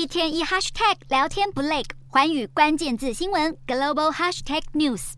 一天一 hashtag 聊天不累，寰宇关键字新闻 global hashtag news。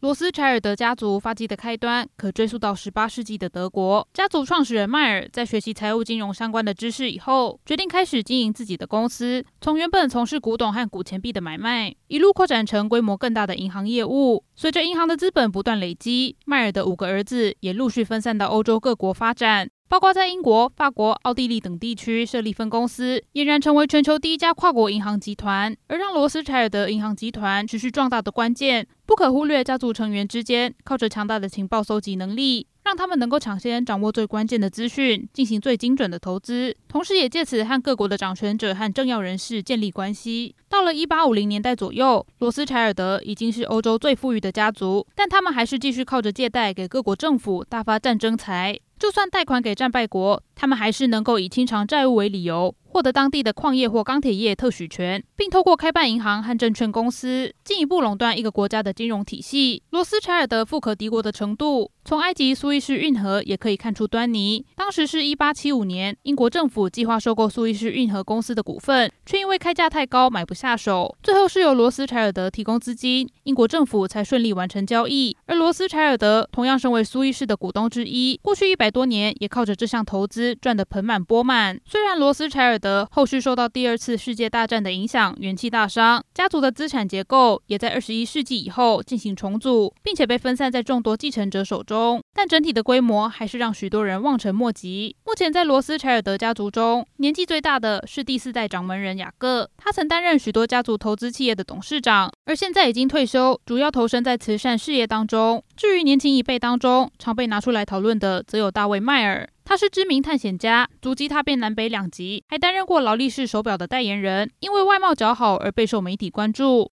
罗斯柴尔德家族发迹的开端可追溯到十八世纪的德国。家族创始人迈尔在学习财务金融相关的知识以后，决定开始经营自己的公司。从原本从事古董和古钱币的买卖，一路扩展成规模更大的银行业务。随着银行的资本不断累积，迈尔的五个儿子也陆续分散到欧洲各国发展。包括在英国、法国、奥地利等地区设立分公司，俨然成为全球第一家跨国银行集团。而让罗斯柴尔德银行集团持续壮大的关键，不可忽略家族成员之间靠着强大的情报搜集能力，让他们能够抢先掌握最关键的资讯，进行最精准的投资，同时也借此和各国的掌权者和政要人士建立关系。到了一八五零年代左右，罗斯柴尔德已经是欧洲最富裕的家族，但他们还是继续靠着借贷给各国政府，大发战争财。就算贷款给战败国，他们还是能够以清偿债务为理由，获得当地的矿业或钢铁业特许权，并透过开办银行和证券公司，进一步垄断一个国家的金融体系。罗斯柴尔德富可敌国的程度，从埃及苏伊士运河也可以看出端倪。当时是一八七五年，英国政府计划收购苏伊士运河公司的股份，却因为开价太高，买不下手。最后是由罗斯柴尔德提供资金，英国政府才顺利完成交易。而罗斯柴尔德同样身为苏伊士的股东之一，过去一百多年也靠着这项投资赚得盆满钵满。虽然罗斯柴尔德德后续受到第二次世界大战的影响，元气大伤，家族的资产结构也在二十一世纪以后进行重组，并且被分散在众多继承者手中，但整体的规模还是让许多人望尘莫及。目前在罗斯柴尔德家族中，年纪最大的是第四代掌门人雅各，他曾担任许多家族投资企业的董事长，而现在已经退休，主要投身在慈善事业当中。至于年轻一辈当中，常被拿出来讨论的，则有大卫迈尔。他是知名探险家，足迹踏遍南北两极，还担任过劳力士手表的代言人，因为外貌姣好而备受媒体关注。